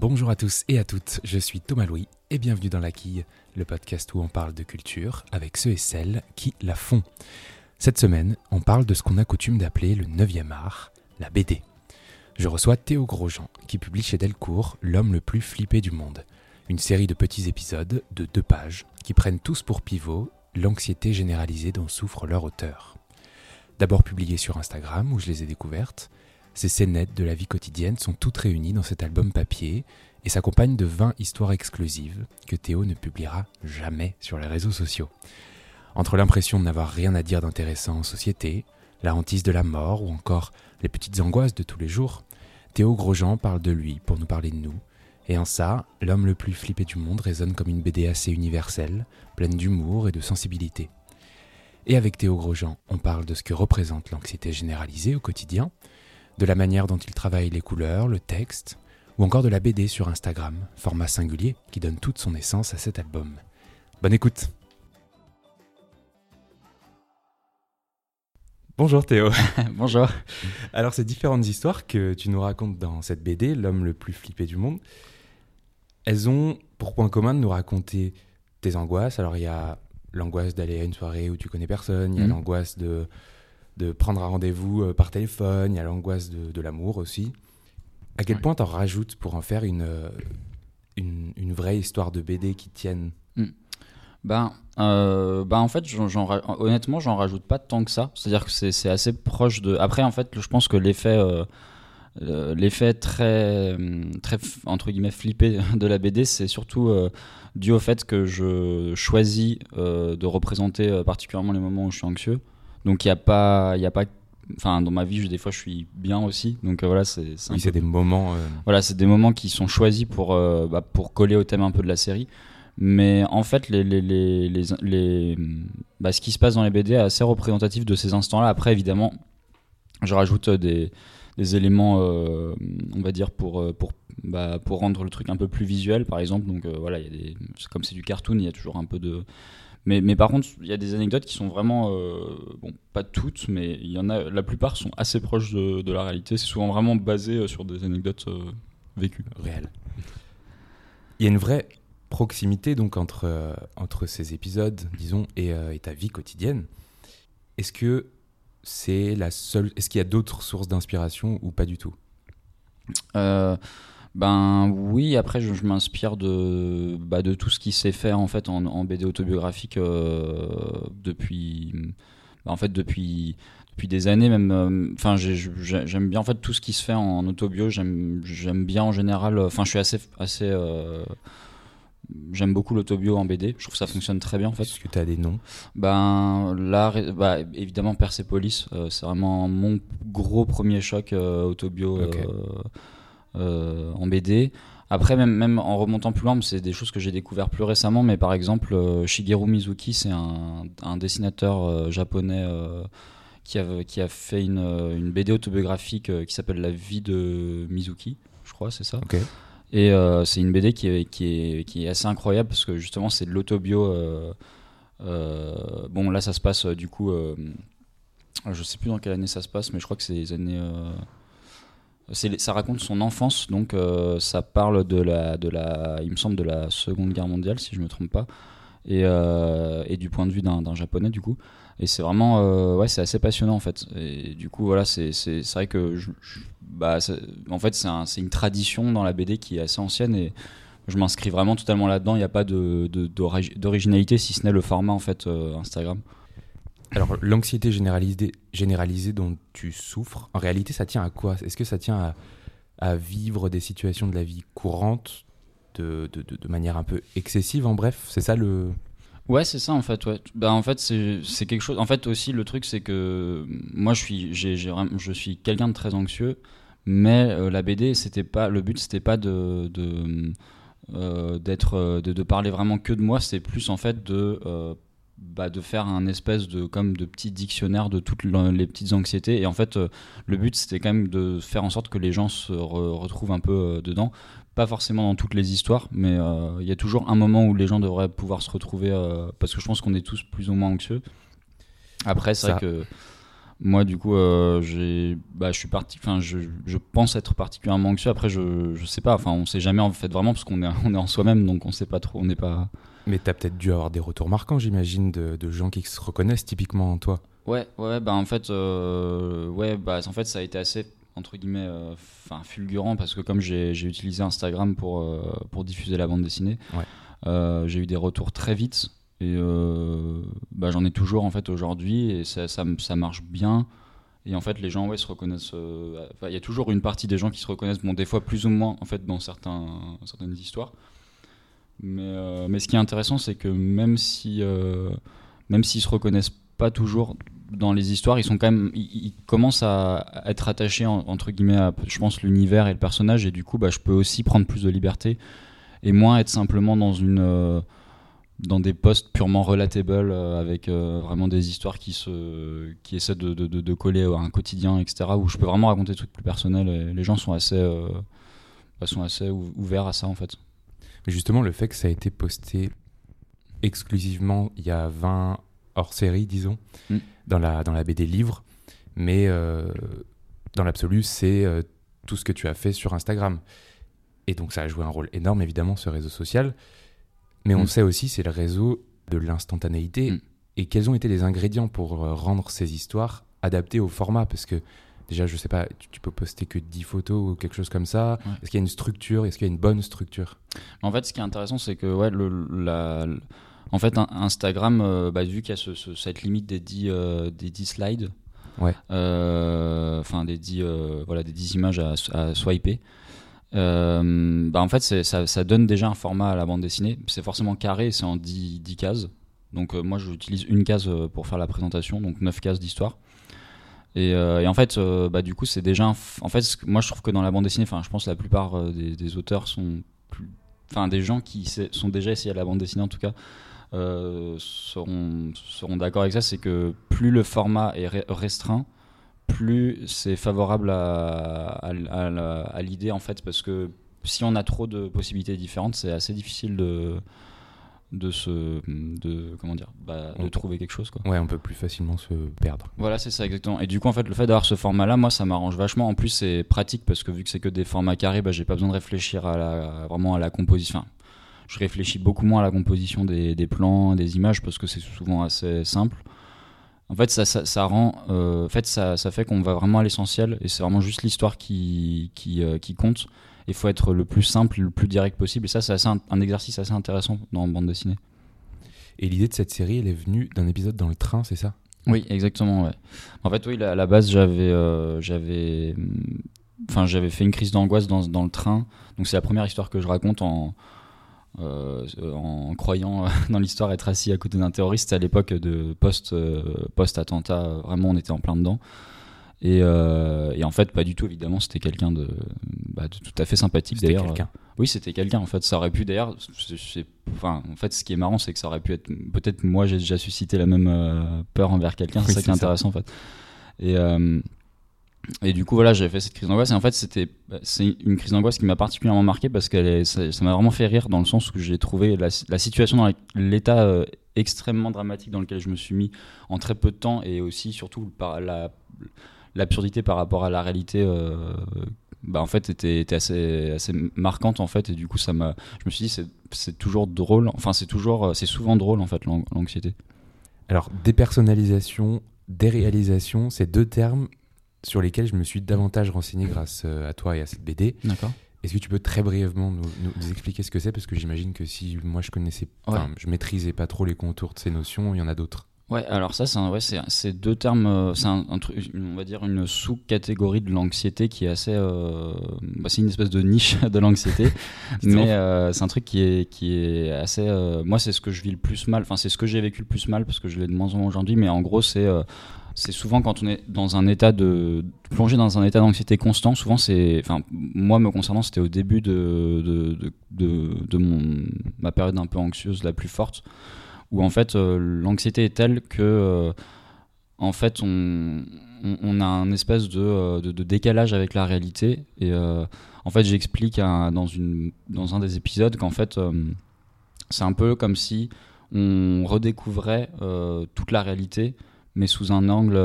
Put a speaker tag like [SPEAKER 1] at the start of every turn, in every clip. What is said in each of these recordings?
[SPEAKER 1] Bonjour à tous et à toutes, je suis Thomas Louis et bienvenue dans La Quille, le podcast où on parle de culture avec ceux et celles qui la font. Cette semaine, on parle de ce qu'on a coutume d'appeler le 9e art, la BD. Je reçois Théo Grosjean qui publie chez Delcourt L'homme le plus flippé du monde, une série de petits épisodes de deux pages qui prennent tous pour pivot l'anxiété généralisée dont souffre leur auteur. D'abord publiées sur Instagram où je les ai découvertes, ces scénettes de la vie quotidienne sont toutes réunies dans cet album papier et s'accompagnent de 20 histoires exclusives que Théo ne publiera jamais sur les réseaux sociaux. Entre l'impression de n'avoir rien à dire d'intéressant en société, la hantise de la mort ou encore les petites angoisses de tous les jours, Théo Grosjean parle de lui pour nous parler de nous. Et en ça, l'homme le plus flippé du monde résonne comme une BD assez universelle, pleine d'humour et de sensibilité. Et avec Théo Grosjean, on parle de ce que représente l'anxiété généralisée au quotidien, de la manière dont il travaille les couleurs, le texte, ou encore de la BD sur Instagram, format singulier qui donne toute son essence à cet album. Bonne écoute Bonjour Théo.
[SPEAKER 2] Bonjour.
[SPEAKER 1] Alors ces différentes histoires que tu nous racontes dans cette BD, L'homme le plus flippé du monde, elles ont pour point commun de nous raconter tes angoisses. Alors il y a l'angoisse d'aller à une soirée où tu connais personne, il y a
[SPEAKER 2] Mhm.
[SPEAKER 1] l'angoisse de, de prendre un rendez-vous euh, par téléphone, il y a l'angoisse de, de l'amour aussi. À quel
[SPEAKER 2] Ouais.
[SPEAKER 1] point t'en rajoutes pour en faire une, euh, une, une vraie histoire de BD qui tienne
[SPEAKER 2] Ben, euh, ben en fait, honnêtement, j'en rajoute pas tant que ça. C'est-à-dire que c'est assez proche de. Après, en fait, je pense que l'effet, euh, l'effet très, très entre guillemets flippé de la BD, c'est surtout euh, dû au fait que je choisis de représenter particulièrement les moments où je suis anxieux. Donc, il y a pas, il y a pas. Enfin, dans ma vie, je- des fois, je suis bien aussi. Donc euh, voilà, c'est.
[SPEAKER 1] Oui,
[SPEAKER 2] peu-
[SPEAKER 1] c'est des moments. euh,
[SPEAKER 2] Voilà, c'est des moments qui sont choisis pour, euh, bah, pour coller au thème un peu de la série. Mais en fait, les, les, les, les, les- bah, ce qui se passe dans les BD est assez représentatif de ces instants-là. Après, évidemment, je rajoute des, des éléments, on va dire, pour, pour, bah, pour rendre le truc un peu plus visuel, par exemple. Donc voilà, il y a des, comme c'est du cartoon, il y a toujours un peu de. Mais, mais par contre, il y a des anecdotes qui sont vraiment, euh, bon, pas toutes, mais il y en a, la plupart sont assez proches de, de la réalité. C'est souvent vraiment basé euh, sur des anecdotes euh, vécues.
[SPEAKER 1] réel. Il y a une vraie proximité donc entre, euh, entre ces épisodes, disons, et, et ta vie quotidienne. Est-ce que c'est la seule Est-ce qu'il y a d'autres sources d'inspiration ou pas du tout?
[SPEAKER 2] Ben oui, après je, je m'inspire de, bah, de tout ce qui s'est fait en fait en, en BD autobiographique euh, depuis, bah, en fait depuis depuis des années même. euh, Enfin j'ai- j'ai- j'aime bien en fait tout ce qui se fait en autobio. J'aime bien en général. Enfin je suis assez assez euh, J'aime beaucoup l'autobio en BD, je trouve que ça fonctionne très bien en fait.
[SPEAKER 1] Est-ce que tu as des noms?
[SPEAKER 2] Ben là, bah, évidemment Persepolis, euh, c'est vraiment mon gros premier choc euh, autobio. Euh, en BD. Après, même, même en remontant plus loin, c'est des choses que j'ai découvert plus récemment, mais par exemple, euh, Shigeru Mizuki, c'est un, un dessinateur euh, japonais qui, a, qui a fait une, une BD autobiographique qui s'appelle La vie de Mizuki, je crois, c'est ça. Et euh, c'est une BD qui est, qui, est, qui est assez incroyable parce que justement c'est de l'autobio. euh, euh, bon là ça se passe du coup, je sais plus dans quelle année ça se passe, mais je crois que c'est les années. Ça raconte son enfance, donc euh, ça parle de la, de la, il me semble de la Seconde Guerre mondiale si je me trompe pas, et, euh, et du point de vue d'un japonais du coup. Et c'est vraiment, euh, ouais, c'est assez passionnant en fait. Et du coup, voilà, c'est vrai que, bah, en fait, c'est un- une tradition dans la BD qui est assez ancienne et je m'inscris vraiment totalement là-dedans. Il n'y a pas de- de- d'originalité si ce n'est le format en fait Instagram.
[SPEAKER 1] Alors, l'anxiété généralisée, dont tu souffres, en réalité, ça tient à quoi? Est-ce que ça tient à, vivre des situations de la vie courante de, manière un peu excessive, en bref? C'est ça le.
[SPEAKER 2] Ouais, c'est ça en fait. Ouais. Bah, en fait, c'est quelque chose. En fait, aussi, le truc, c'est que moi, je suis, suis quelqu'un de très anxieux, mais euh, la BD, c'était pas le but, c'était pas euh, euh, de, de parler vraiment que de moi. C'est plus en fait de euh, bah, de faire un espèce de comme de petit dictionnaire de toutes le- les petites anxiétés. Et en fait, euh, le but, c'était quand même de faire en sorte que les gens se re- retrouvent un peu euh, dedans. Pas forcément dans toutes les histoires, mais euh, il y a toujours un moment où les gens devraient pouvoir se retrouver, parce que je pense qu'on est tous plus ou moins anxieux. Après, c'est vrai que Moi, du coup, j'ai, bah, je suis parti. Enfin, je, je pense être particulièrement anxieux. Après, je, je sais pas. Enfin, on sait jamais en fait vraiment parce qu'on est, on est en soi-même, donc on sait pas trop. On n'est pas.
[SPEAKER 1] Mais t'as peut-être dû avoir des retours marquants, j'imagine, de, de gens qui se reconnaissent typiquement en toi.
[SPEAKER 2] Ouais, ouais, bah en fait, euh, ouais, bah en fait, ça a été assez entre guillemets, euh, enfin fulgurant parce que comme j'ai utilisé Instagram pour euh, pour diffuser la bande dessinée,
[SPEAKER 1] Ouais.
[SPEAKER 2] j'ai eu des retours très vite et bah, j'en ai toujours en fait aujourd'hui et ça, ça, ça marche bien. Et en fait, les gens ouais, se reconnaissent. Il y a toujours une partie des gens qui se reconnaissent, bon, des fois plus ou moins en fait dans certains, certaines histoires. Mais, euh, mais ce qui est intéressant, c'est que même si euh, même s'ils se reconnaissent pas toujours dans les histoires, ils sont quand même, ils, commencent à, être attachés en- entre guillemets à, je pense, l'univers et le personnage, et du coup, bah, je peux aussi prendre plus de liberté et moins être simplement dans une euh, dans des posts purement relatable avec vraiment des histoires qui se qui essaient de, de, coller à un quotidien etc où je peux vraiment raconter des trucs plus personnels. Les gens sont assez bah, sont assez ou- ouverts à ça en fait
[SPEAKER 1] Mais justement, le fait que ça a été posté exclusivement il y a 20 hors série, disons,
[SPEAKER 2] Mm.
[SPEAKER 1] dans, la, dans la BD livre, mais euh, dans l'absolu, c'est euh, tout ce que tu as fait sur Instagram. Et donc, ça a joué un rôle énorme, évidemment, ce réseau social. Mais on
[SPEAKER 2] Mm.
[SPEAKER 1] sait aussi, c'est le réseau de l'instantanéité.
[SPEAKER 2] Mm.
[SPEAKER 1] Et quels ont été les ingrédients pour euh, rendre ces histoires adaptées au format? Parce que déjà, je sais pas, tu, tu peux poster que 10 photos ou quelque chose comme ça.
[SPEAKER 2] Ouais.
[SPEAKER 1] Est-ce qu'il y a une structure? Est-ce qu'il y a une bonne structure?
[SPEAKER 2] En fait, ce qui est intéressant, c'est que ouais, le, la, le- en fait, Instagram, euh, bah, vu qu'il y a ce- ce- cette limite des 10, euh, des 10 slides,
[SPEAKER 1] Ouais.
[SPEAKER 2] euh, enfin des 10, euh, voilà, des 10 images à, à swiper, euh, bah, en fait, ça, ça donne déjà un format à la bande dessinée. C'est forcément carré, c'est en 10, 10 cases. Donc euh, moi, j'utilise une case pour faire la présentation, donc 9 cases d'histoire. Et, euh, et en fait, euh, bah, du coup, c'est déjà. en fait, moi, je trouve que dans la bande dessinée, enfin, je pense que la plupart euh, des, auteurs sont. Enfin, des gens qui sont déjà essayés à la bande dessinée, en tout cas, seront, seront d'accord avec ça. C'est que plus le format est re- restreint, plus c'est favorable à, à l'idée, en fait, parce que si on a trop de possibilités différentes, c'est assez difficile de de se de comment dire bah, de trouver quelque chose quoi
[SPEAKER 1] Ouais, on peut plus facilement se perdre.
[SPEAKER 2] voilà, c'est ça exactement. Et du coup, en fait, le fait d'avoir ce format-là, moi, ça m'arrange vachement. En plus, c'est pratique parce que vu que c'est que des formats carrés, bah, j'ai pas besoin de réfléchir à la, vraiment à la composition. Enfin, je réfléchis beaucoup moins à la composition des, des plans, des images parce que c'est souvent assez simple. En fait, ça, ça, ça rend, euh, en fait, ça, ça fait qu'on va vraiment à l'essentiel et c'est vraiment juste l'histoire qui, qui, euh, qui compte. Il faut être le plus simple, le plus direct possible. Et ça, c'est un, un exercice assez intéressant dans bande dessinée.
[SPEAKER 1] Et l'idée de cette série, elle est venue d'un épisode dans le train, c'est ça?
[SPEAKER 2] Oui, exactement. Ouais. En fait, oui, à la base, j'avais, euh, j'avais, hum, enfin, j'avais fait une crise d'angoisse dans, dans le train. Donc, c'est la première histoire que je raconte en, euh, en croyant dans l'histoire être assis à côté d'un terroriste à l'époque de post, euh, post attentat. Vraiment, on était en plein dedans. Et, euh, et en fait, pas du tout. Évidemment, c'était quelqu'un de, bah, de tout à fait sympathique.
[SPEAKER 1] C'était
[SPEAKER 2] D'ailleurs,
[SPEAKER 1] quelqu'un.
[SPEAKER 2] oui, c'était quelqu'un en fait. Ça aurait pu d'ailleurs. Enfin, en fait, ce qui est marrant, c'est que ça aurait pu être. Peut-être moi, j'ai déjà suscité la même euh, peur envers quelqu'un.
[SPEAKER 1] Oui,
[SPEAKER 2] C'est ça qui est
[SPEAKER 1] ça.
[SPEAKER 2] intéressant en fait. Et euh, et du coup, voilà, j'avais fait cette crise d'angoisse. Et en fait, c'était c'est une crise d'angoisse qui m'a particulièrement marqué parce que ça m'a vraiment fait rire dans le sens où j'ai trouvé la, la situation dans l'état euh, extrêmement dramatique dans lequel je me suis mis en très peu de temps et aussi surtout par la l'absurdité par rapport à la réalité euh, bah en fait était, était assez assez marquante en fait et du coup ça m'a je me suis dit c'est c'est toujours drôle enfin c'est toujours euh, c'est souvent drôle en fait l'an- l'anxiété
[SPEAKER 1] Alors, dépersonnalisation, déréalisation, c'est deux termes sur lesquels je me suis davantage renseigné grâce euh, à toi et à cette BD.
[SPEAKER 2] d'accord
[SPEAKER 1] Est-ce que tu peux très brièvement nous, nous- nous expliquer ce que c'est? Parce que j'imagine que si moi je connaissais, enfin, je maîtrisais pas trop les contours de ces notions, il y en a d'autres.
[SPEAKER 2] Ouais, alors ça, c'est ouais, deux termes, euh, c'est un, un truc, on va dire une sous-catégorie de l'anxiété qui est assez, euh, bah, c'est une espèce de niche de l'anxiété, mais euh, c'est un truc qui est qui est assez, euh, moi c'est ce que je vis le plus mal, enfin c'est ce que j'ai vécu le plus mal parce que je l'ai de moins en moins aujourd'hui, mais en gros c'est euh, c'est souvent quand on est dans un état de plongé dans un état d'anxiété constant. Souvent, c'est, enfin, moi me concernant, c'était au début de de, de, de, de mon ma période un peu anxieuse la plus forte, où en fait euh, l'anxiété est telle que euh, en fait on, a un espèce de, euh, de, décalage avec la réalité et en fait j'explique dans un des épisodes qu'en fait c'est un peu comme si on redécouvrait toute la réalité mais sous un angle,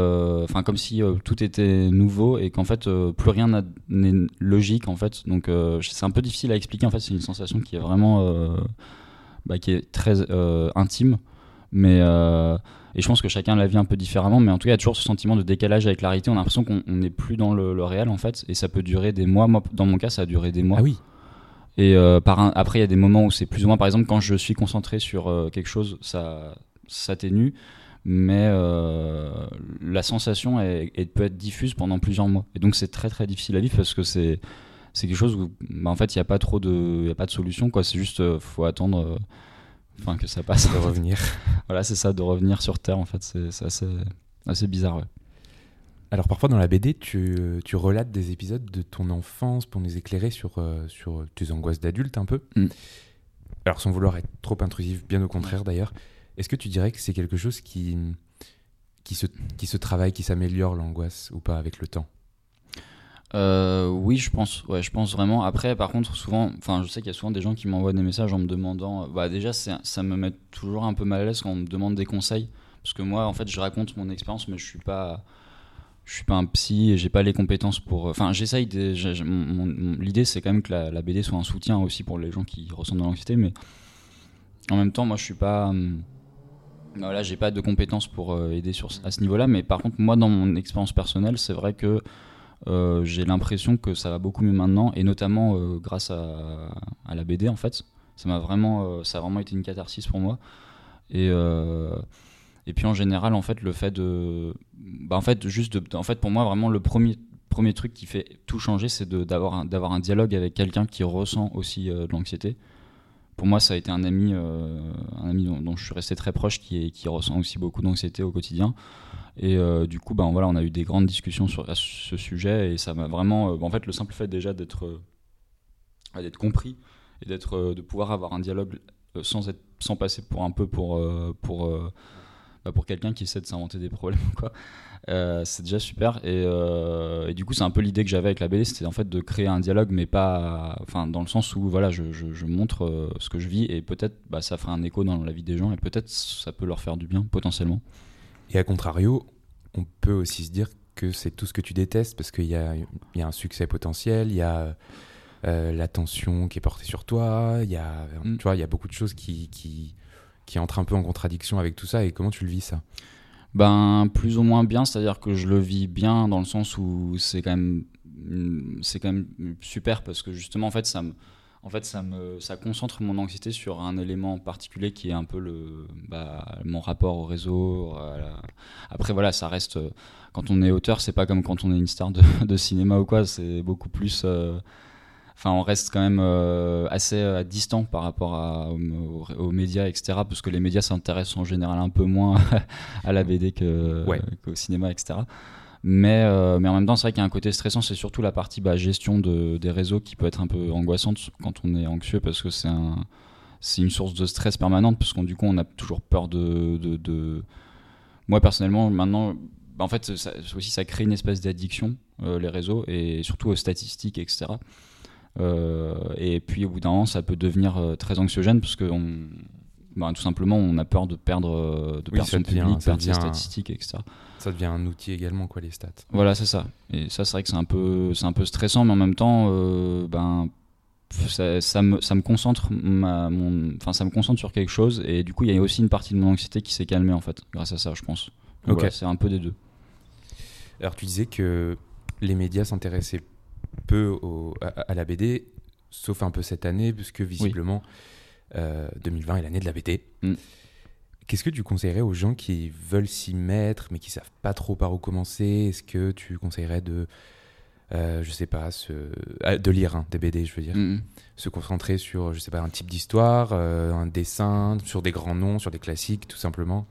[SPEAKER 2] enfin comme si tout était nouveau et qu'en fait plus rien n'est logique en fait. Donc c'est un peu difficile à expliquer. En fait, c'est une sensation qui est vraiment, bah, qui est très intime, mais et je pense que chacun la vit un peu différemment, mais en tout cas, il y a toujours ce sentiment de décalage avec la réalité. On a l'impression qu'on n'est plus dans le, réel, en fait, et ça peut durer des mois. Moi, dans mon cas, ça a duré des mois.
[SPEAKER 1] Ah oui.
[SPEAKER 2] Et euh, après, il y a des moments où c'est plus ou moins, par exemple, quand je suis concentré sur euh, quelque chose, ça s'atténue, mais euh, la sensation est, peut être diffuse pendant plusieurs mois. Et donc, c'est très très difficile à vivre parce que c'est c'est quelque chose où, bah, en fait, il n'y a pas trop de, y a pas de solution, quoi. C'est juste, faut attendre enfin que ça passe.
[SPEAKER 1] De revenir.
[SPEAKER 2] voilà, c'est ça, de revenir sur Terre en fait. C'est assez, assez bizarre, ouais.
[SPEAKER 1] Alors parfois dans la BD, tu, tu, relates des épisodes de ton enfance pour nous éclairer sur, euh, sur tes angoisses d'adulte un peu. Mm. Alors sans vouloir être trop intrusif, bien au contraire d'ailleurs, est-ce que tu dirais que c'est quelque chose qui, qui, se, qui se travaille, qui s'améliore l'angoisse ou pas avec le temps?
[SPEAKER 2] Euh, oui, je pense. Ouais, je pense vraiment. Après, par contre, souvent, enfin, je sais qu'il y a souvent des gens qui m'envoient des messages en me demandant. Euh, bah, déjà, ça me met toujours un peu mal à l'aise quand on me demande des conseils, parce que moi, en fait, je raconte mon expérience, mais je suis pas, je suis pas un psy et j'ai pas les compétences pour. Euh, enfin, j'essaye. L'idée, c'est quand même que la, BD soit un soutien aussi pour les gens qui ressentent de l'anxiété, mais en même temps, moi, je suis pas. Bah, voilà, j'ai pas de compétences pour aider à ce niveau-là, mais par contre, moi, dans mon expérience personnelle, c'est vrai que j'ai l'impression que ça va beaucoup mieux maintenant, et notamment euh, grâce à, la BD en fait. Ça m'a vraiment, euh, ça a vraiment été une catharsis pour moi. Et et puis en général, en fait, le fait de, bah, en fait, juste en fait, pour moi, vraiment le premier premier truc qui fait tout changer, c'est d'avoir un, d'avoir un dialogue avec quelqu'un qui ressent aussi de l'anxiété. Pour moi, ça a été un ami, un ami dont, je suis resté très proche, qui, qui ressent aussi beaucoup d'anxiété au quotidien. Et euh, du coup, ben, voilà, on a eu des grandes discussions sur ce sujet et ça m'a vraiment. Euh, en fait, le simple fait déjà d'être euh, d'être compris et d'être de pouvoir avoir un dialogue sans être sans passer pour un peu pour pour bah, pour quelqu'un qui essaie de s'inventer des problèmes quoi. C'est déjà super. Et, et du coup c'est un peu l'idée que j'avais avec la BD c'était en fait de créer un dialogue mais pas enfin dans le sens où voilà je, je, montre ce que je vis et peut-être bah, ça fera un écho dans la vie des gens et peut-être ça peut leur faire du bien potentiellement.
[SPEAKER 1] Et à contrario, on peut aussi se dire que c'est tout ce que tu détestes parce qu'il y a, y a, un succès potentiel, il y a euh, l'attention qui est portée sur toi, il y a, mm. tu vois, il y a beaucoup de choses qui, qui, qui entrent un peu en contradiction avec tout ça. Et comment tu le vis ça?
[SPEAKER 2] Ben plus ou moins bien, c'est-à-dire que je le vis bien dans le sens où c'est quand même c'est quand même super parce que justement en fait ça me en fait, ça, me, ça concentre mon anxiété sur un élément particulier qui est un peu le, bah, mon rapport au réseau. Après, voilà, ça reste. Quand on est auteur, c'est pas comme quand on est une star de, de cinéma ou quoi. C'est beaucoup plus. Euh, enfin, on reste quand même euh, assez euh, distant par rapport à, aux, médias, etc. Parce que les médias s'intéressent en général un peu moins à la BD qu'au cinéma, etc. Mais, euh, mais en même temps, c'est vrai qu'il y a un côté stressant, c'est surtout la partie bah, gestion de, des réseaux qui peut être un peu angoissante quand on est anxieux parce que c'est un, c'est une source de stress permanente parce qu'on du coup on a toujours peur de, de, moi personnellement maintenant bah, en fait ça, aussi ça crée une espèce d'addiction euh, les réseaux et surtout aux statistiques etc et puis au bout d'un moment ça peut devenir très anxiogène parce que on, bah, tout simplement on a peur de perdre de personnes publiques perdre ses statistiques etc
[SPEAKER 1] ça devient un outil également, quoi, les stats.
[SPEAKER 2] Voilà, c'est ça. Et ça, c'est vrai que c'est un peu, c'est un peu stressant, mais en même temps, euh, ben, ça, ça, me, ça me concentre, ma, mon, enfin, ça me concentre sur quelque chose, et du coup, il y a aussi une partie de mon anxiété qui s'est calmée en fait, grâce à ça, je pense. ok c'est un peu des deux.
[SPEAKER 1] Alors, tu disais que les médias s'intéressaient peu à, la BD, sauf un peu cette année, puisque visiblement, 2020 euh, est l'année de la BD. Mm. Qu'est-ce que tu conseillerais aux gens qui veulent s'y mettre mais qui savent pas trop par où commencer? Est-ce que tu conseillerais de, euh, je sais pas, ah, de lire hein, des BD, je veux dire, mm-hmm. se concentrer sur, je sais pas, un type d'histoire, euh, un dessin, sur des grands noms, sur des classiques, tout simplement?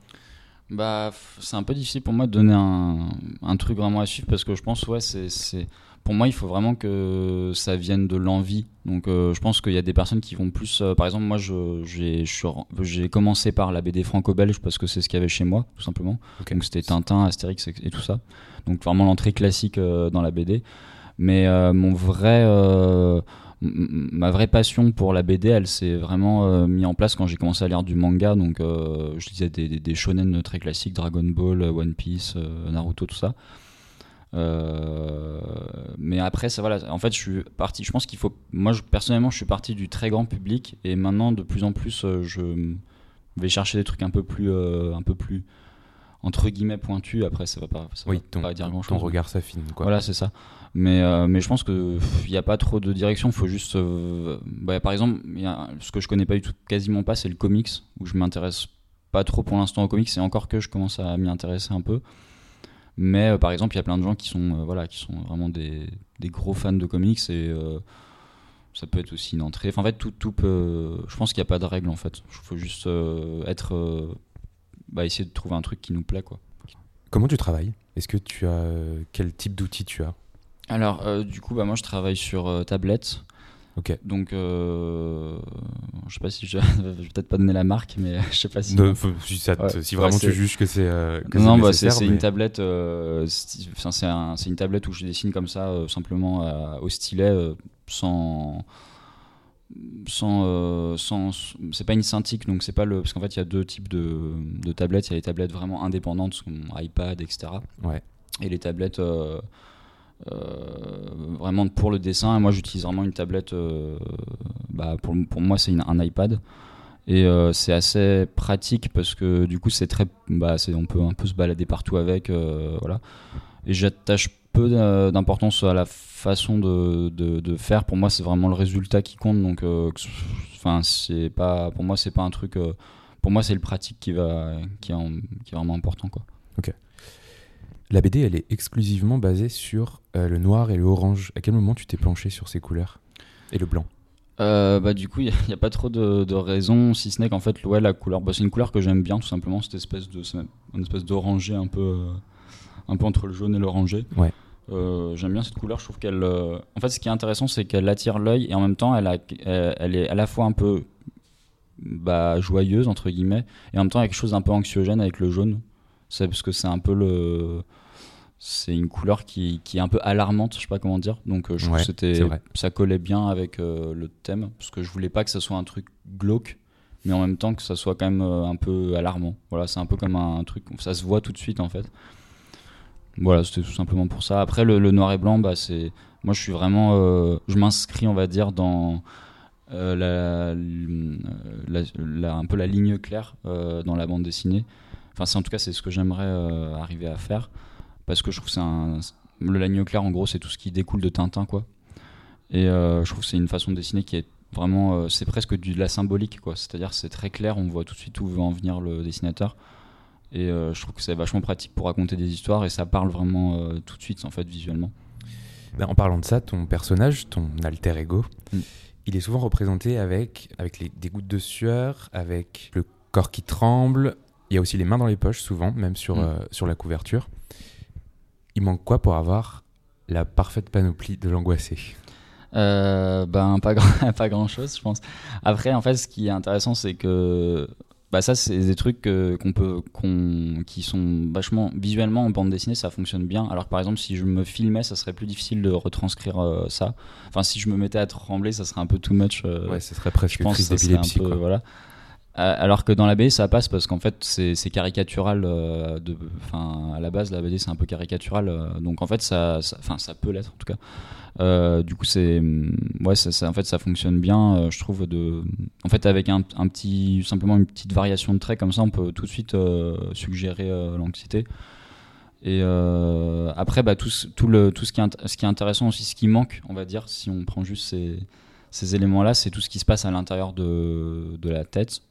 [SPEAKER 2] Bah, c'est un peu difficile pour moi de donner un, un truc vraiment à suivre parce que je pense, ouais, c'est pour moi, il faut vraiment que ça vienne de l'envie. Donc, euh, je pense qu'il y a des personnes qui vont plus. Euh, par exemple, moi, j'ai commencé par la BD franco-belge parce que c'est ce qu'il y avait chez moi, tout simplement. Donc, c'était Tintin, Astérix et, tout ça. Donc, vraiment l'entrée classique euh, dans la BD. Mais mon vrai ma vraie passion pour la BD, elle s'est vraiment euh, mis en place quand j'ai commencé à lire du manga. Donc, je lisais des, des, shonen très classiques, Dragon Ball, One Piece, Naruto, tout ça. Mais après, ça voilà. En fait, je suis parti. Je pense qu'il faut. Moi, je, personnellement, je suis parti du très grand public et maintenant, de plus en plus, je vais chercher des trucs un peu plus, un peu plus entre guillemets pointu. Après, ça va pas, ça
[SPEAKER 1] oui,
[SPEAKER 2] va
[SPEAKER 1] ton,
[SPEAKER 2] pas dire grand chose.
[SPEAKER 1] Ton regard s'affine. Quoi.
[SPEAKER 2] Voilà, c'est ça. Mais, euh, mais je pense qu'il n'y a pas trop de direction. Il faut juste. Euh, bah, par exemple, y a, ce que je connais pas du tout, quasiment pas, c'est le comics, où je m'intéresse pas trop pour l'instant au comics. C'est encore que je commence à m'y intéresser un peu. Mais euh, par exemple, il y a plein de gens qui sont, voilà, qui sont vraiment des, des, gros fans de comics et ça peut être aussi une entrée. Enfin, en fait, tout, tout peut. Je pense qu'il n'y a pas de règle en fait. Il faut juste être bah, essayer de trouver un truc qui nous plaît. Quoi.
[SPEAKER 1] Comment tu travailles? Est-ce que tu as quel type d'outils tu as?
[SPEAKER 2] Alors, euh, du coup, bah, moi, je travaille sur euh, tablette.
[SPEAKER 1] Ok.
[SPEAKER 2] Donc, euh, je sais pas si je, je vais peut-être pas donner la marque, mais je sais pas si.
[SPEAKER 1] si, ça si, vraiment tu juges que c'est.
[SPEAKER 2] non, bah, c'est une tablette. c'est un, une tablette où je dessine comme ça, simplement au stylet, sans sans, euh, sans c'est pas une Cintiq donc c'est pas le parce qu'en fait il y a deux types de, de tablettes il y a les tablettes vraiment indépendantes comme iPad etc
[SPEAKER 1] ouais.
[SPEAKER 2] et les tablettes euh, euh, vraiment pour le dessin et moi j'utilise vraiment une tablette bah, pour, pour, moi c'est un iPad et c'est assez pratique parce que du coup c'est très bah, on peut un peu se balader partout avec voilà et j'attache peu d'importance à la façon de, de, faire. Pour moi, c'est vraiment le résultat qui compte. Donc, euh, enfin, c'est pas, pour moi, c'est pas un truc. Euh, pour moi, c'est le pratique qui va, qui est, qui est vraiment important, quoi.
[SPEAKER 1] Ok. La BD, elle est exclusivement basée sur euh, le noir et le orange. À quel moment tu t'es penché sur ces couleurs et le blanc?
[SPEAKER 2] Bah du coup il n'y a, pas trop de, de raisons si ce n'est qu'en fait ouais, la couleur bah, c'est une couleur que j'aime bien tout simplement cette espèce de une espèce d'oranger un peu un peu entre le jaune et l'oranger
[SPEAKER 1] ouais
[SPEAKER 2] euh, j'aime bien cette couleur, je trouve qu'elle. Euh, en fait, ce qui est intéressant, c'est qu'elle attire l'œil et en même temps, elle, a, elle, est à la fois un peu bah, joyeuse, entre guillemets, et en même temps, quelque chose d'un peu anxiogène avec le jaune. C'est parce que c'est un peu le. C'est une couleur qui, qui, est un peu alarmante, je sais pas comment dire. Donc, euh, je trouve que ça collait bien avec le thème, parce que je voulais pas que ça soit un truc glauque, mais en même temps que ça soit quand même un peu alarmant. Voilà, c'est un peu comme un truc, ça se voit tout de suite en fait. Voilà, c'était tout simplement pour ça. Après, le, noir et blanc, bah, c'est. Moi, je suis vraiment. Euh, je m'inscris, on va dire, dans. Euh, la, la, un peu la ligne claire euh, dans la bande dessinée. Enfin, c'est en tout cas, c'est ce que j'aimerais arriver à faire. Parce que je trouve que c'est un. Le la ligne claire, en gros, c'est tout ce qui découle de Tintin, quoi. Et je trouve que c'est une façon de dessiner qui est vraiment. c'est presque du, de la symbolique, quoi. C'est-à-dire, c'est très clair, on voit tout de suite où veut en venir le dessinateur. Et euh, je trouve que c'est vachement pratique pour raconter des histoires et ça parle vraiment euh, tout de suite en fait visuellement.
[SPEAKER 1] Ben, en parlant de ça, ton personnage, ton alter ego, mm. il est souvent représenté avec, avec les, des gouttes de sueur, avec le corps qui tremble. Il y a aussi les mains dans les poches souvent, même sur, mm. euh, sur la couverture. Il manque quoi pour avoir la parfaite panoplie de l'angoissé?
[SPEAKER 2] Ben pas grand, pas grand chose je pense. Après en fait ce qui est intéressant c'est que bah ça c'est des trucs qu'on peut qu'on qui sont vachement visuellement en bande dessinée ça fonctionne bien. Alors que par exemple si je me filmais ça serait plus difficile de retranscrire euh, ça. Enfin si je me mettais à trembler ça serait un peu too much
[SPEAKER 1] euh, ouais ce serait presque une crise d'épilepsie
[SPEAKER 2] voilà. euh, alors que dans la BD ça passe parce qu'en fait c'est caricatural de enfin à la base la BD c'est un peu caricatural donc en fait ça enfin ça, ça, peut l'être en tout cas euh, du coup, c'est mm, ouais, ça, en fait, ça fonctionne bien, euh, je trouve. De, en fait, avec un, petit, simplement une petite variation de trait comme ça, on peut tout de suite euh, suggérer l'anxiété. Et après, bah, tout, tout, le, tout ce, qui est, ce qui est intéressant aussi, ce qui manque, on va dire, si on prend juste ces, ces éléments-là, c'est tout ce qui se passe à l'intérieur de, de, la tête.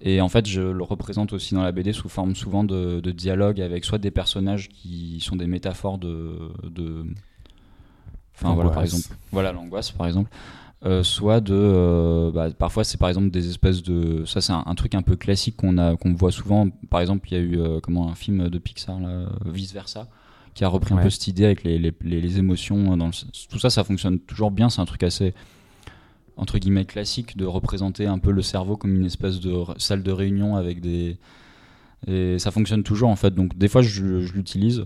[SPEAKER 2] Et en fait, je le représente aussi dans la BD sous forme souvent de, de dialogue avec soit des personnages qui sont des métaphores de, de Enfin, voilà, par exemple. Voilà, l'angoisse, par exemple. Euh, soit de euh, bah, parfois c'est par exemple des espèces de ça c'est un, truc un peu classique qu'on a qu'on voit souvent par exemple il y a eu euh, comment un film de Pixar là, vice versa qui a repris un peu cette idée avec les, les, les, émotions dans tout ça ça fonctionne toujours bien c'est un truc assez entre guillemets classique de représenter un peu le cerveau comme une espèce de salle de réunion avec des et ça fonctionne toujours en fait donc des fois je, l'utilise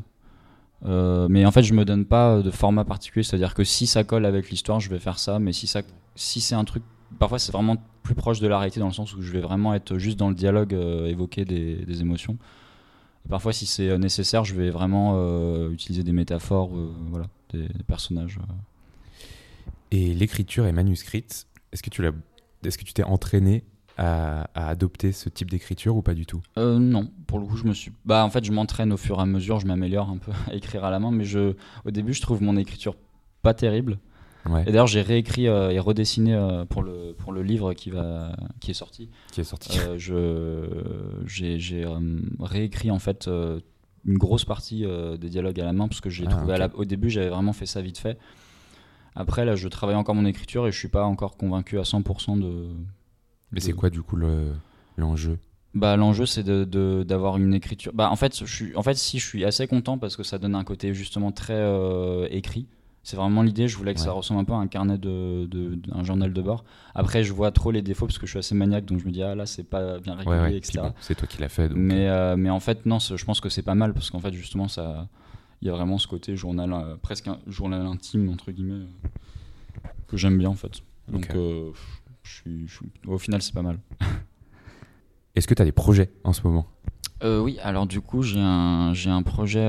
[SPEAKER 2] mais en fait, je me donne pas de format particulier, c'est-à-dire que si ça colle avec l'histoire, je vais faire ça, mais si, ça, si c'est un truc. Parfois, c'est vraiment plus proche de la réalité dans le sens où je vais vraiment être juste dans le dialogue, évoquer des, des émotions. Parfois, si c'est nécessaire, je vais vraiment utiliser des métaphores, voilà, des personnages.
[SPEAKER 1] Et l'écriture est manuscrite. Est-ce que tu l'as, est-ce que tu t'es entraîné à, adopter ce type d'écriture ou pas du tout?
[SPEAKER 2] Euh, Non, pour le coup, je me suis. Bah, en fait, je m'entraîne au fur et à mesure, je m'améliore un peu à écrire à la main, mais je, au début, je trouve mon écriture pas terrible. Ouais. Et d'ailleurs, j'ai réécrit euh, et redessiné euh, pour, le, pour le livre qui, va, qui est sorti.
[SPEAKER 1] Qui est sorti.
[SPEAKER 2] je, j'ai, j'ai réécrit en fait une grosse partie des dialogues à la main parce que j'ai ah, trouvé au début, j'avais vraiment fait ça vite fait. Après, là, je travaille encore mon écriture et je suis pas encore convaincu à 100% de.
[SPEAKER 1] Mais c'est quoi du coup l'enjeu?
[SPEAKER 2] Bah, l'enjeu c'est de, d'avoir une écriture. Bah, en fait, je suis, en fait, si je suis assez content parce que ça donne un côté justement très euh, écrit. C'est vraiment l'idée. Je voulais que ça ressemble un peu à un carnet de, de, un journal de bord. Après, je vois trop les défauts parce que je suis assez maniaque, donc je me dis ah là c'est pas bien régulier, etc.
[SPEAKER 1] c'est toi qui l'as fait.
[SPEAKER 2] Mais, euh, mais en fait non, je pense que c'est pas mal parce qu'en fait justement ça il y a vraiment ce côté journal, euh, presque un journal intime, entre guillemets, euh, que j'aime bien en fait. Donc, euh, au final, c'est pas mal.
[SPEAKER 1] Est-ce que tu as des projets en ce moment?
[SPEAKER 2] Oui, alors du coup, j'ai un, j'ai un projet.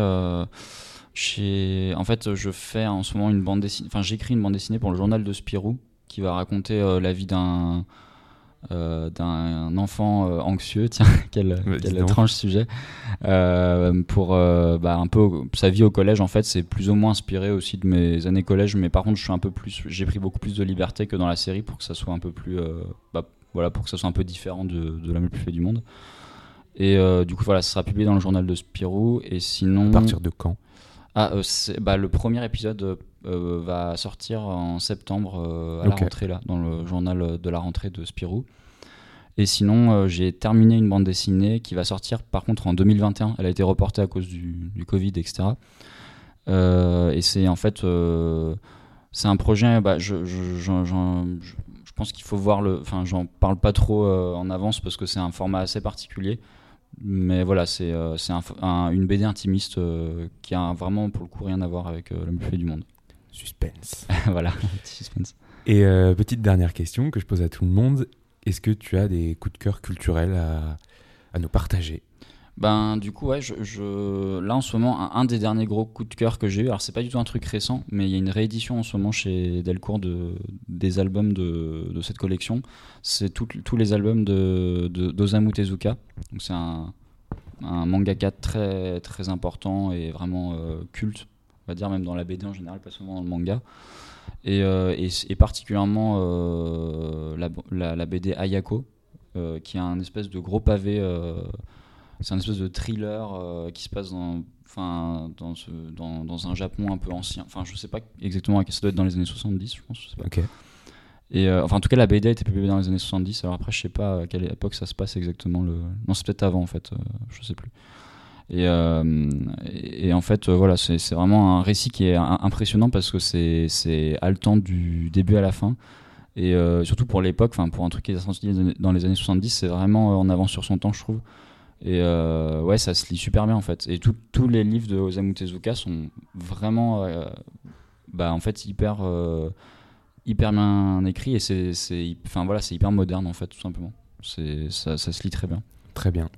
[SPEAKER 2] chez... En fait, je fais en ce moment une bande dessinée. Enfin, j'écris une bande dessinée pour le journal de Spirou qui va raconter la vie d'un euh, d'un enfant euh, anxieux, tiens, quel, quel étrange sujet, euh, pour bah, un peu sa vie au collège en fait, c'est plus ou moins inspiré aussi de mes années collège, mais par contre je suis un peu plus, j'ai pris beaucoup plus de liberté que dans la série pour que ça soit un peu plus, bah, voilà, pour que ça soit un peu différent de, de plus fait du monde. Et du coup voilà, ça sera publié dans le journal de Spirou et sinon.
[SPEAKER 1] À partir de quand?
[SPEAKER 2] Ah, bah, le premier épisode euh, va sortir en septembre euh, à la rentrée, là, dans le journal de la rentrée de Spirou. Et sinon, euh, j'ai terminé une bande dessinée qui va sortir par contre en 2021. Elle a été reportée à cause du, Covid, etc. et c'est en fait, c'est un projet. Bah, je, je, pense qu'il faut voir le. Enfin, j'en parle pas trop en avance parce que c'est un format assez particulier. Mais voilà, c'est une BD intimiste qui a vraiment pour le coup rien à voir avec le plus du monde.
[SPEAKER 1] Suspense.
[SPEAKER 2] voilà, suspense.
[SPEAKER 1] Et euh, petite dernière question que je pose à tout le monde. Est-ce que tu as des coups de cœur culturels à, à nous partager?
[SPEAKER 2] Ben du coup ouais, je, là en ce moment un, des derniers gros coups de cœur que j'ai eu, alors c'est pas du tout un truc récent, mais il y a une réédition en ce moment chez Delcourt de, des albums de, de cette collection. C'est tous les albums de, d'Osamu Tezuka. Donc c'est un, un mangaka très très important et vraiment euh, culte va dire, même dans la BD en général, pas seulement dans le manga. Et, euh, et, particulièrement euh, la, la, BD Ayako, euh, qui a un espèce de gros pavé. c'est un espèce de thriller qui se passe dans, dans, ce, dans, dans, un Japon un peu ancien. Enfin, je sais pas exactement, ça doit être dans les années 70, je pense. Je sais pas. Et enfin, en tout cas, la BD a été publiée dans les années 70. Alors après, je sais pas à quelle époque ça se passe exactement. Le... Non, c'est peut-être avant en fait. je sais plus. Euh, et, en fait, euh, voilà, c'est vraiment un récit qui est impressionnant parce que c'est haletant du début à la fin. Et euh, surtout pour l'époque, pour un truc qui est sorti dans les années 70, c'est vraiment en avance sur son temps, je trouve. Et ouais, ça se lit super bien en fait. Et tous les livres de Osamu Tezuka sont vraiment, bah, en fait, hyper, hyper bien écrits et c'est, enfin voilà, c'est hyper moderne en fait, tout simplement. Ça, ça se lit très bien.
[SPEAKER 1] Très bien.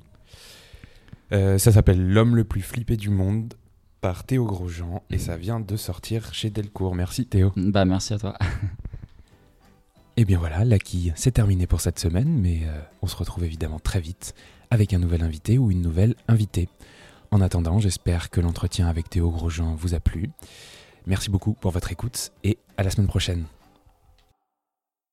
[SPEAKER 1] Euh, ça s'appelle L'homme le plus flippé du monde par Théo Grosjean et ça vient de sortir chez Delcourt. Merci Théo.
[SPEAKER 2] Bah merci à toi.
[SPEAKER 1] et eh bien voilà, la quille, c'est terminé pour cette semaine, mais euh, on se retrouve évidemment très vite avec un nouvel invité ou une nouvelle invitée. En attendant, j'espère que l'entretien avec Théo Grosjean vous a plu. Merci beaucoup pour votre écoute et à la semaine prochaine.